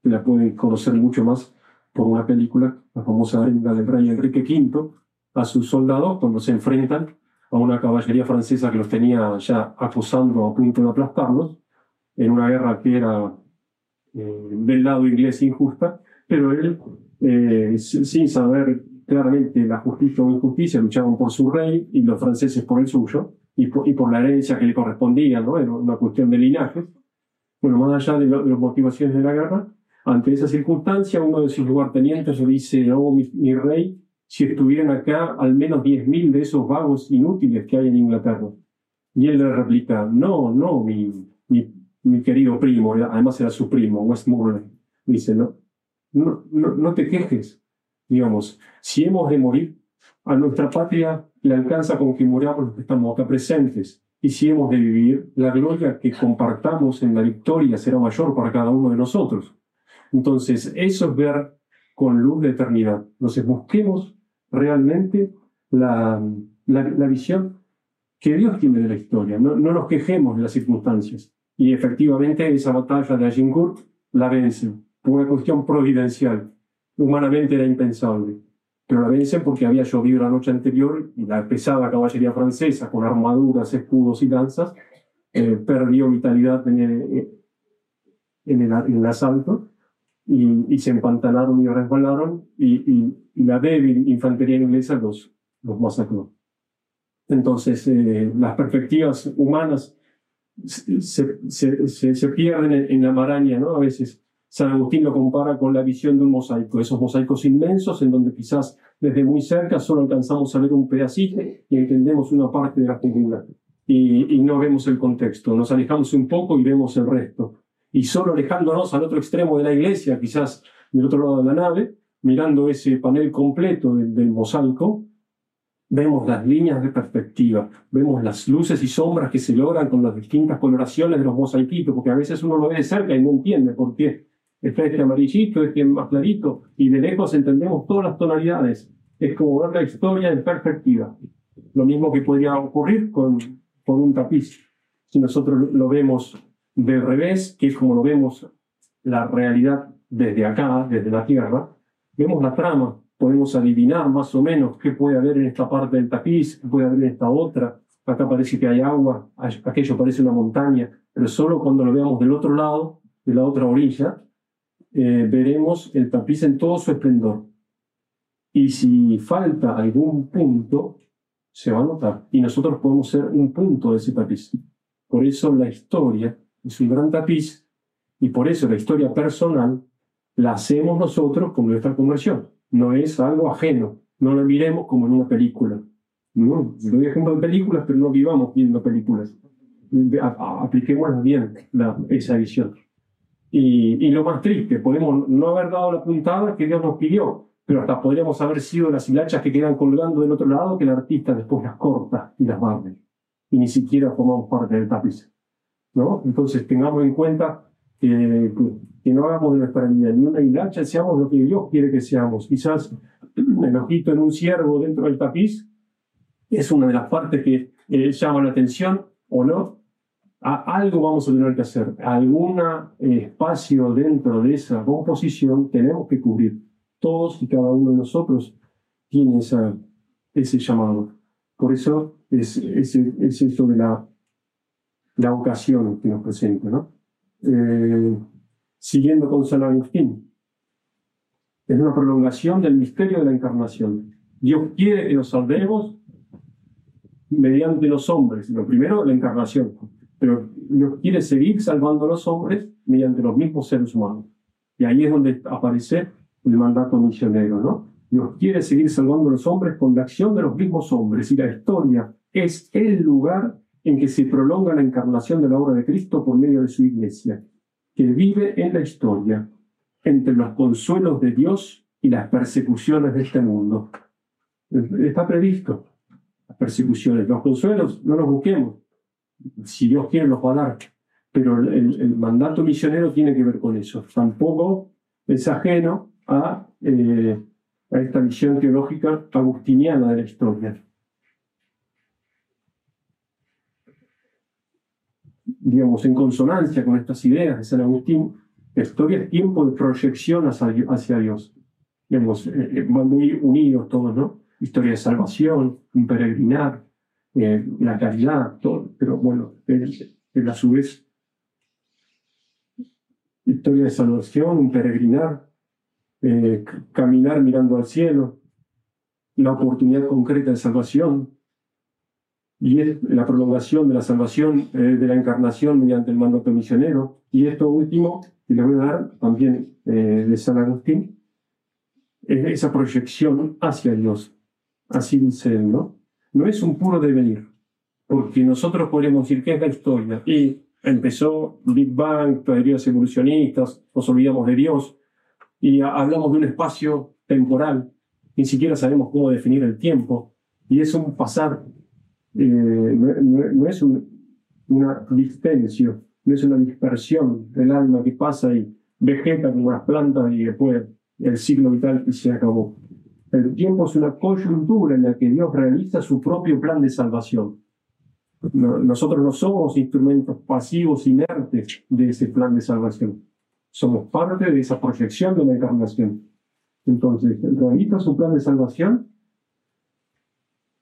la pueden conocer mucho más por una película, la famosa arenga del rey Enrique V, a sus soldados cuando se enfrentan a una caballería francesa que los tenía ya acusando a punto de aplastarlos, en una guerra que era del lado inglés injusta, pero él, eh, sin saber claramente la justicia o injusticia, luchaban por su rey y los franceses por el suyo, y por, y por la herencia que le correspondía, ¿no? Era una cuestión de linaje. Bueno, más allá de, las motivaciones de la guerra, ante esa circunstancia, uno de sus lugartenientes le dice, oh, mi, rey, si estuvieran acá al menos 10.000 de esos vagos inútiles que hay en Inglaterra. Y él le replica, no, no, mi, mi, mi querido primo, además era su primo, Westmoreland. Dice, no, no, no, no te quejes, digamos, si hemos de morir, a nuestra patria le alcanza con que muramos los que estamos acá presentes. Y si hemos de vivir, la gloria que compartamos en la victoria será mayor para cada uno de nosotros. Entonces, eso es ver con luz de eternidad. Entonces, busquemos realmente la, la, visión que Dios tiene de la historia. No, no, nos quejemos de las circunstancias. Y efectivamente, esa batalla de Agincourt la vence por una cuestión providencial. Humanamente era impensable pero la vencen porque había llovido la noche anterior y la pesada caballería francesa, con armaduras, escudos y lanzas, eh, perdió vitalidad en el, en el, asalto y, se empantanaron y resbalaron y, la débil infantería inglesa los, los masacró. Entonces, eh, las perspectivas humanas se, se, se, pierden en, en, la maraña, ¿no? A veces San Agustín lo compara con la visión de un mosaico, esos mosaicos inmensos en donde quizás desde muy cerca solo alcanzamos a ver un pedacito y entendemos una parte de la figura y, y no vemos el contexto. Nos alejamos un poco y vemos el resto. Y solo alejándonos al otro extremo de la iglesia, quizás del otro lado de la nave, mirando ese panel completo del, del mosaico, vemos las líneas de perspectiva, vemos las luces y sombras que se logran con las distintas coloraciones de los mosaiquitos, porque a veces uno lo ve de cerca y no entiende por qué Está este amarillito, este más clarito, y de lejos entendemos todas las tonalidades. Es como ver la historia en perspectiva. Lo mismo que podría ocurrir con, con un tapiz. Si nosotros lo vemos de revés, que es como lo vemos la realidad desde acá, desde la Tierra, vemos la trama podemos adivinar más o menos qué puede haber en esta parte del tapiz, qué puede haber en esta otra. Acá parece que hay agua, aquello parece una montaña, pero solo cuando lo veamos del otro lado, de la otra orilla, eh, veremos el tapiz en todo su esplendor. Y si falta algún punto, se va a notar. Y nosotros podemos ser un punto de ese tapiz. Por eso la historia es un gran tapiz y por eso la historia personal la hacemos nosotros con nuestra conversión no es algo ajeno, no lo miremos como en una película. No, doy ejemplo en películas, pero no vivamos viendo películas. Apliquemos bien esa visión. Y, y, lo más triste, podemos no haber dado la puntada que Dios nos pidió, pero hasta podríamos haber sido las hilachas que quedan colgando del otro lado que el artista después las corta y las barre. Y ni siquiera formamos parte del tapiz. ¿no? Entonces tengamos en cuenta que, que no hagamos de nuestra vida ni una hilacha, seamos lo que Dios quiere que seamos. Quizás el ojito en un ciervo dentro del tapiz es una de las partes que eh, llama la atención o no. A, algo vamos a tener que hacer, algún eh, espacio dentro de esa composición tenemos que cubrir. Todos y cada uno de nosotros tiene esa, ese llamado. Por eso es, es, es eso de la, la ocasión que nos presenta, ¿no? Eh, siguiendo con San Agustín. Es una prolongación del misterio de la encarnación. Dios quiere que nos salvemos mediante los hombres. Lo primero, la encarnación. Pero Dios quiere seguir salvando a los hombres mediante los mismos seres humanos. Y ahí es donde aparece el mandato misionero, ¿no? Dios quiere seguir salvando a los hombres con la acción de los mismos hombres. Y la historia es el lugar en que se prolonga la encarnación de la obra de Cristo por medio de su iglesia, que vive en la historia entre los consuelos de Dios y las persecuciones de este mundo. Está previsto las persecuciones, los consuelos no los busquemos, si Dios quiere los va a dar, pero el, mandato misionero tiene que ver con eso, tampoco es ajeno a, eh, a esta visión teológica agustiniana de la historia. Digamos, en consonancia con estas ideas de San Agustín, la historia es tiempo de proyección hacia, Dios. Digamos, eh, eh, muy unidos todos, ¿no? Historia de salvación, un peregrinar, eh, la caridad, todo, pero bueno, en a su vez, historia de salvación, un peregrinar, caminar mirando al cielo, la oportunidad concreta de salvación, y es la prolongación de la salvación eh, de la encarnación mediante el mandato misionero. Y esto último, que le voy a dar también eh, de San Agustín, es esa proyección hacia Dios. Así dice él, ¿no? No es un puro devenir, porque nosotros podemos decir que es la historia. Y empezó Big Bang, teorías evolucionistas, nos olvidamos de Dios y hablamos de un espacio temporal. Ni siquiera sabemos cómo definir el tiempo. Y es un pasar eh, no, es una dispensión, no es una dispersión del alma que pasa y vegeta como las plantas y después el ciclo vital y se acabó. El tiempo es una coyuntura en la que Dios realiza su propio plan de salvación. nosotros no somos instrumentos pasivos, inertes de ese plan de salvación. Somos parte de esa proyección de la encarnación. Entonces, realiza su plan de salvación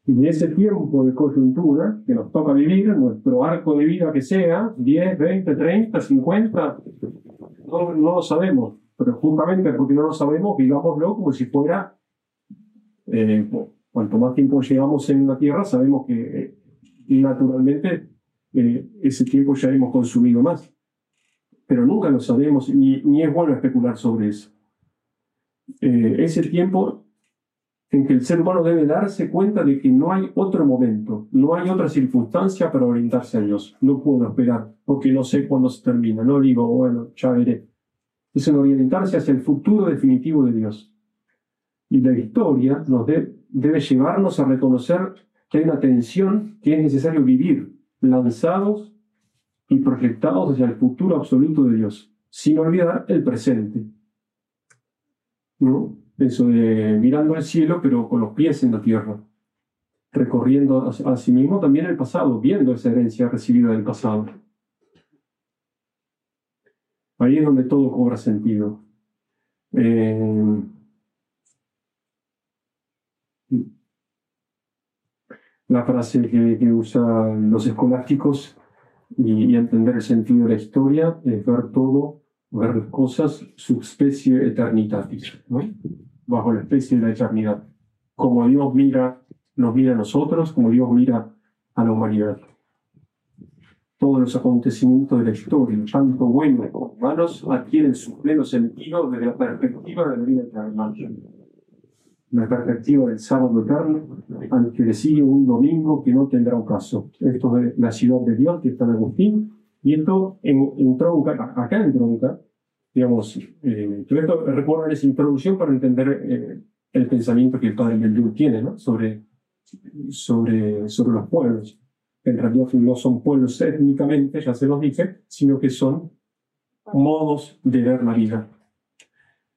y ese tiempo de coyuntura que nos toca vivir, nuestro arco de vida que sea, 10, 20, 30, 50, no, no lo sabemos, pero justamente porque no lo sabemos, vivámoslo como si fuera, eh, cuanto más tiempo llevamos en la Tierra, sabemos que eh, naturalmente eh, ese tiempo ya hemos consumido más. Pero nunca lo sabemos, ni, ni es bueno especular sobre eso. ese tiempo en que el ser humano debe darse cuenta de que no hay otro momento, no hay otra circunstancia para orientarse a Dios. No puedo esperar porque no sé cuándo se termina. No digo, bueno, ya veré. Es en orientarse hacia el futuro definitivo de Dios. Y la historia nos debe llevarnos a reconocer que hay una tensión que es necesario vivir, lanzados y proyectados hacia el futuro absoluto de Dios, sin olvidar el presente. ¿No? eso de mirando al cielo, pero con los pies en la tierra, recorriendo a, sí mismo también el pasado, viendo esa herencia recibida del pasado. Ahí es donde todo cobra sentido. Eh, la frase que, que, usan los escolásticos y, y, entender el sentido de la historia es ver todo, ver las cosas, subspecie eternitatis. ¿no? Bajo la especie de la eternidad. Como Dios mira, nos mira a nosotros, como Dios mira a la humanidad. Todos los acontecimientos de la historia, tanto buenos como malos, adquieren su pleno sentido desde la perspectiva de la vida eterna la perspectiva del sábado eterno, aunque le sigue un domingo que no tendrá un caso. Esto es la ciudad de Dios, que está en Agustín, y esto en, acá en tronca, digamos, eh, esto recuerda esa introducción para entender eh, el pensamiento que el padre Mendú tiene ¿no? sobre, sobre, sobre los pueblos. En realidad no son pueblos étnicamente, ya se los dije, sino que son modos de ver la vida.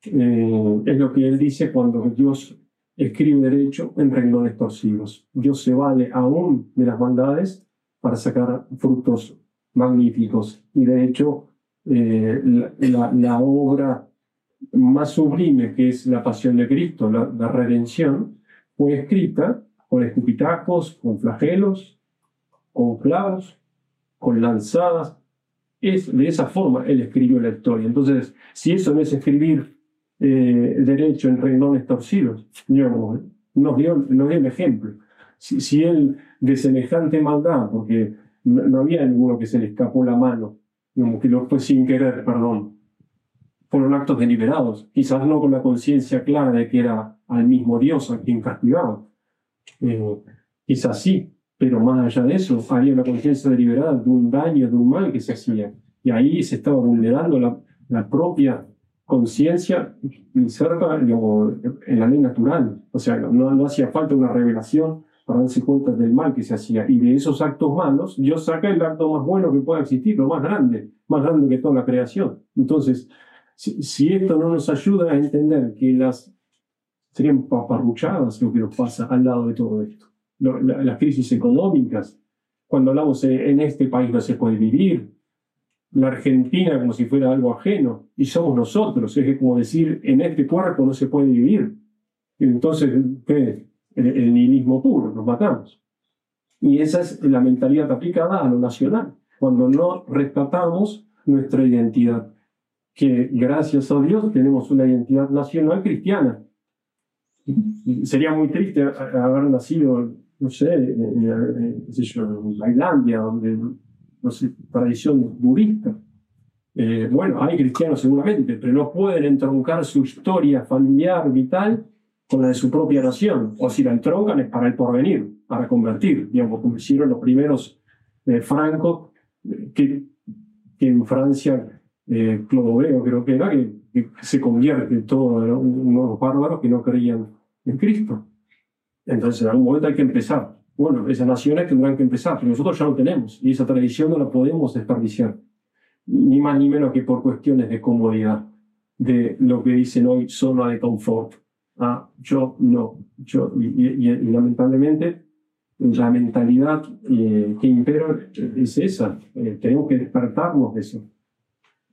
Eh, es lo que él dice cuando Dios escribe derecho en renglones torcidos. Dios se vale aún de las maldades para sacar frutos magníficos. Y de hecho, eh, la, obra más sublime, que es la pasión de Cristo, la, redención, fue escrita con escupitajos, con flagelos, con clavos, con lanzadas. Es de esa forma él escribió la historia. Entonces, si eso no es escribir eh, derecho en renglones torcidos. Digamos, nos, dio, nos dio el ejemplo. Si, él de semejante maldad, porque no, había ninguno que se le escapó la mano, que lo fue sin querer, perdón, fueron actos deliberados, quizás no con la conciencia clara de que era al mismo Dios a quien castigaba. Eh, quizás sí, pero más allá de eso, había una conciencia deliberada de un daño, de un mal que se hacía. Y ahí se estaba vulnerando la, la propia conciencia inserta en la ley natural. O sea, no, no hacía falta una revelación para darse cuenta del mal que se hacía. Y de esos actos malos, Dios saca el acto más bueno que pueda existir, lo más grande, más grande que toda la creación. Entonces, si, esto no nos ayuda a entender que las serían paparruchadas lo que nos pasa al lado de todo esto, las crisis económicas, cuando hablamos en este país no se puede vivir, la Argentina como si fuera algo ajeno, y somos nosotros, es como decir, en este cuerpo no se puede vivir. Entonces, ¿qué? El, nihilismo puro, nos matamos. Y esa es la mentalidad aplicada a lo nacional, cuando no rescatamos nuestra identidad, que gracias a Dios tenemos una identidad nacional cristiana. Sería muy triste haber nacido, no sé, en, Tailandia, donde no sé, tradición budista. Eh, bueno, hay cristianos seguramente, pero no pueden entroncar su historia familiar, vital, con la de su propia nación. O si la entroncan es para el porvenir, para convertir, digamos, como hicieron los primeros eh, francos, que, en Francia, eh, Clodoveo creo que era, que, se convierte en todos unos bárbaros que no creían en Cristo. Entonces, en algún momento hay que empezar. Bueno, esas naciones tendrán que empezar, pero nosotros ya lo tenemos y esa tradición no la podemos desperdiciar, ni más ni menos que por cuestiones de comodidad, de lo que dicen hoy zona de confort. Ah, yo no, yo, y, lamentablemente la mentalidad eh, que impera es esa, eh, tenemos que despertarnos de eso,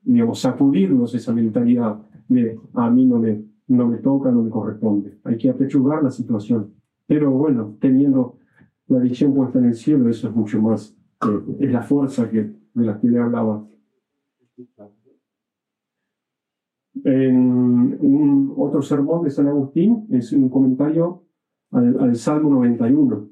digamos, sacudirnos esa mentalidad de a mí no me, no me toca, no me corresponde, hay que apechugar la situación, pero bueno, teniendo la visión puesta en el cielo, eso es mucho más, eh, es la fuerza que, de la que le hablaba. En un, otro sermón de San Agustín es un comentario al, Salmo 91.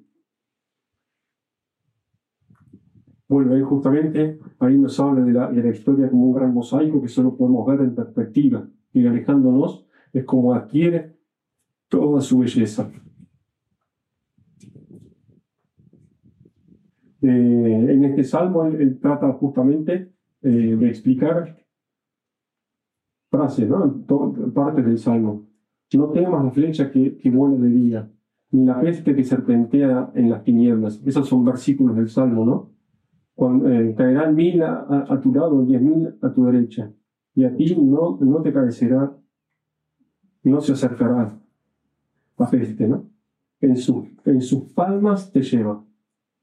Bueno, ahí justamente ahí nos habla de la, de la historia como un gran mosaico que solo podemos ver en perspectiva y alejándonos es como adquiere toda su belleza. Eh, en este salmo él, trata justamente eh, de explicar frases, ¿no? partes del salmo. No temas la flecha que, que vuela de día, ni la peste que serpentea en las tinieblas. Esos son versículos del salmo, ¿no? Cuando, eh, caerán mil a, tu lado, diez mil a tu derecha, y a ti no, no te carecerá, no se acercará la peste, ¿no? En, en sus palmas te lleva.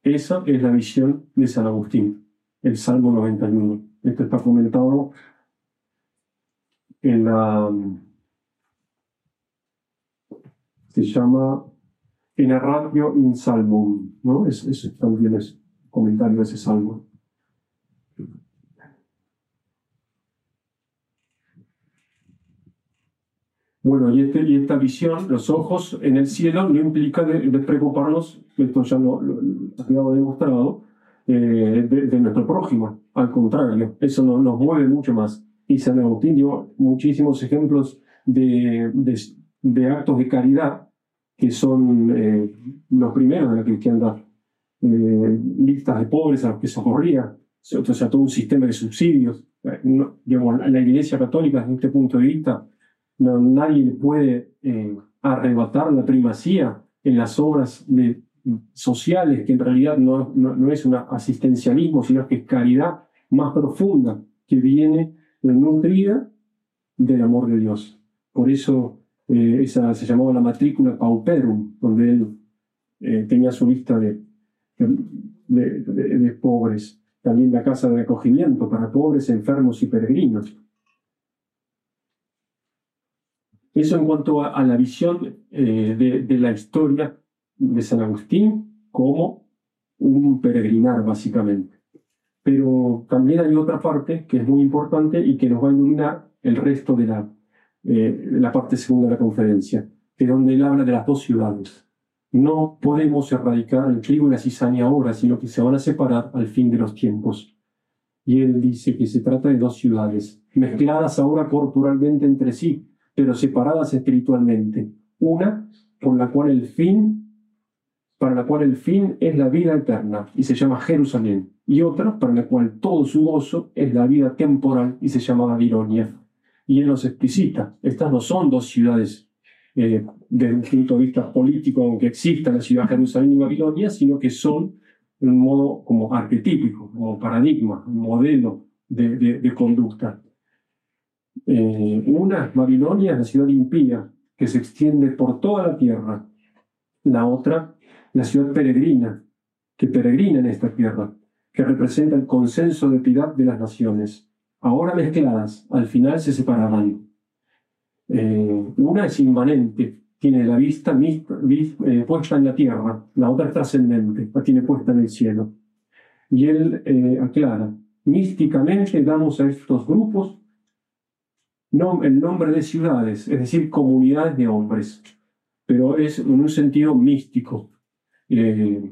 Esa es la visión de San Agustín, el Salmo 91. Esto está comentado en la... Se llama en el radio in salmum, ¿no? Es, es, también es comentario de ese salmo. Bueno, y, este, y, esta visión, los ojos en el cielo, no implica de, preocuparnos, esto ya lo, ha quedado demostrado, eh, de, nuestro prójimo. Al contrario, eso nos mueve mucho más. Y San Agustín dio muchísimos ejemplos de, de actos de caridad que son eh, los primeros de la cristiandad. Eh, listas de pobres a los que socorría, o sea, todo un sistema de subsidios. digamos, la Iglesia Católica, desde este punto de vista, no, nadie puede eh, arrebatar la primacía en las obras sociales, que en realidad no, no, es un asistencialismo, sino que es caridad más profunda que viene nutrida del amor de Dios. Por eso eh, esa se llamaba la matrícula pauperum, donde él eh, tenía su lista de, de, de, pobres. También la casa de acogimiento para pobres, enfermos y peregrinos. Eso en cuanto a, la visión eh, de, la historia de San Agustín como un peregrinar, básicamente. Pero también hay otra parte que es muy importante y que nos va a iluminar el resto de la, eh, la parte segunda de la conferencia, que es donde él habla de las dos ciudades. No podemos erradicar el trigo y la cizaña ahora, sino que se van a separar al fin de los tiempos. Y él dice que se trata de dos ciudades, mezcladas ahora corporalmente entre sí, pero separadas espiritualmente. Una por la cual el fin, para la cual el fin es la vida eterna y se llama Jerusalén, y otra para la cual todo su gozo es la vida temporal y se llama Babilonia. Y él nos explicita, estas no son dos ciudades eh, desde un punto de vista político, aunque exista la ciudad Jerusalén y Babilonia, sino que son en un modo como arquetípico, como paradigma, un modelo de, de conducta. Eh, una, Babilonia, la ciudad impía, que se extiende por toda la tierra. La otra, la ciudad peregrina, que peregrina en esta tierra, que representa el consenso de piedad de las naciones. Ahora mezcladas, al final se separarán. Eh, una es inmanente, tiene la vista eh, puesta en la tierra, la otra es trascendente, la tiene puesta en el cielo. Y él aclara, místicamente damos a estos grupos el nombre de ciudades, es decir, comunidades de hombres, pero es en un sentido místico. Eh,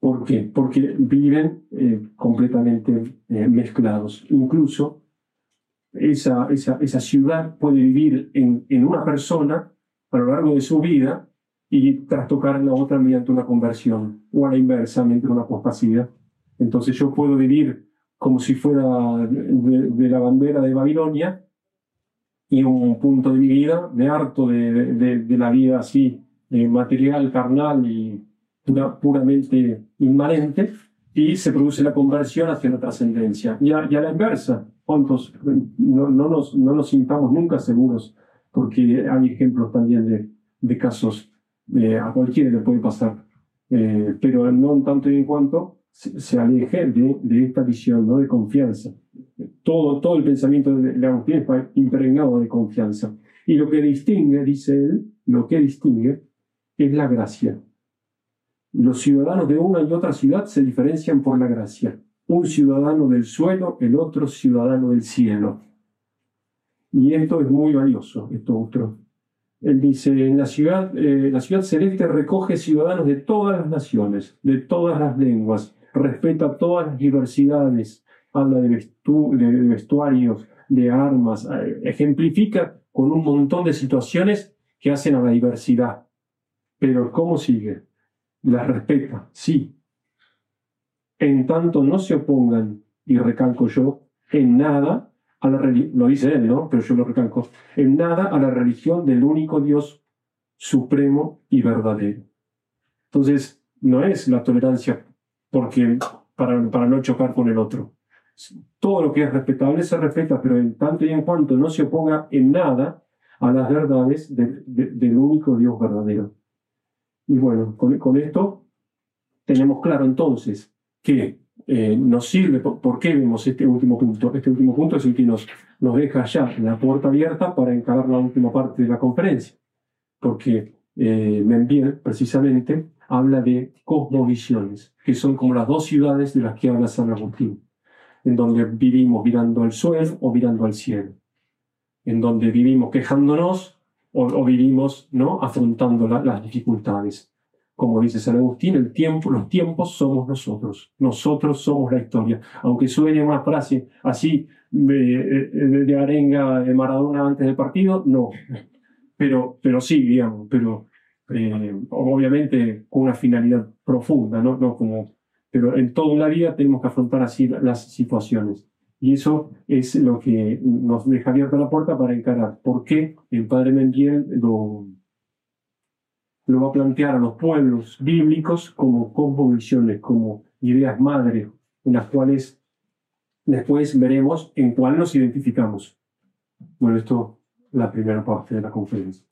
¿Por qué? Porque viven eh, completamente eh, mezclados. Incluso esa, esa, esa, ciudad puede vivir en, en, una persona a lo largo de su vida y trastocar a la otra mediante una conversión, o a la inversa, mediante una apostasía. Entonces yo puedo vivir como si fuera de la bandera de Babilonia, y un punto de mi vida de harto de, de, la vida así, material, carnal y puramente inmanente, y se produce la conversión hacia la trascendencia. Y, a, la inversa, ¿cuántos no, no, nos, no nos sintamos nunca seguros? Porque hay ejemplos también de, de casos, eh, a cualquiera le puede pasar, eh, pero no tanto en cuanto se, aleje de, de, esta visión ¿no? de confianza todo, todo el pensamiento de Agustín está impregnado de confianza. Y lo que distingue, dice él, lo que distingue es la gracia. Los ciudadanos de una y otra ciudad se diferencian por la gracia. Un ciudadano del suelo, el otro ciudadano del cielo. Y esto es muy valioso, esto otro. Él dice, la ciudad, eh, celeste recoge ciudadanos de todas las naciones, de todas las lenguas, respeta todas las diversidades, habla de, vestuarios, de armas, eh, ejemplifica con un montón de situaciones que hacen a la diversidad. Pero ¿cómo sigue? La respeta, sí. En tanto no se opongan, y recalco yo, en nada a la religión, lo dice él, ¿no? Pero yo lo recalco, en nada a la religión del único Dios supremo y verdadero. Entonces, no es la tolerancia porque para, para no chocar con el otro todo lo que es respetable se respeta, pero en tanto y en cuanto no se oponga en nada a las verdades del único Dios verdadero. Y bueno, con, esto tenemos claro entonces que eh, nos sirve, por, qué vemos este último punto? Este último punto es el que nos, nos deja ya la puerta abierta para encarar la última parte de la conferencia, porque eh, Membiel, precisamente, habla de cosmovisiones, que son como las dos ciudades de las que habla San Agustín, en donde vivimos mirando al suelo o mirando al cielo, en donde vivimos quejándonos o, vivimos ¿no? afrontando las dificultades. Como dice San Agustín, el tiempo, los tiempos somos nosotros, nosotros somos la historia. Aunque suene una frase así de, de arenga de Maradona antes del partido, no. Pero, pero sí, digamos, pero eh, obviamente con una finalidad profunda, ¿no? no como, pero en toda la vida tenemos que afrontar así las situaciones. Y eso es lo que nos deja abierta la puerta para encarar por qué el padre Mendiel lo, va a plantear a los pueblos bíblicos como composiciones, como ideas madres, en las cuales después veremos en cuál nos identificamos. Bueno, esto es la primera parte de la conferencia.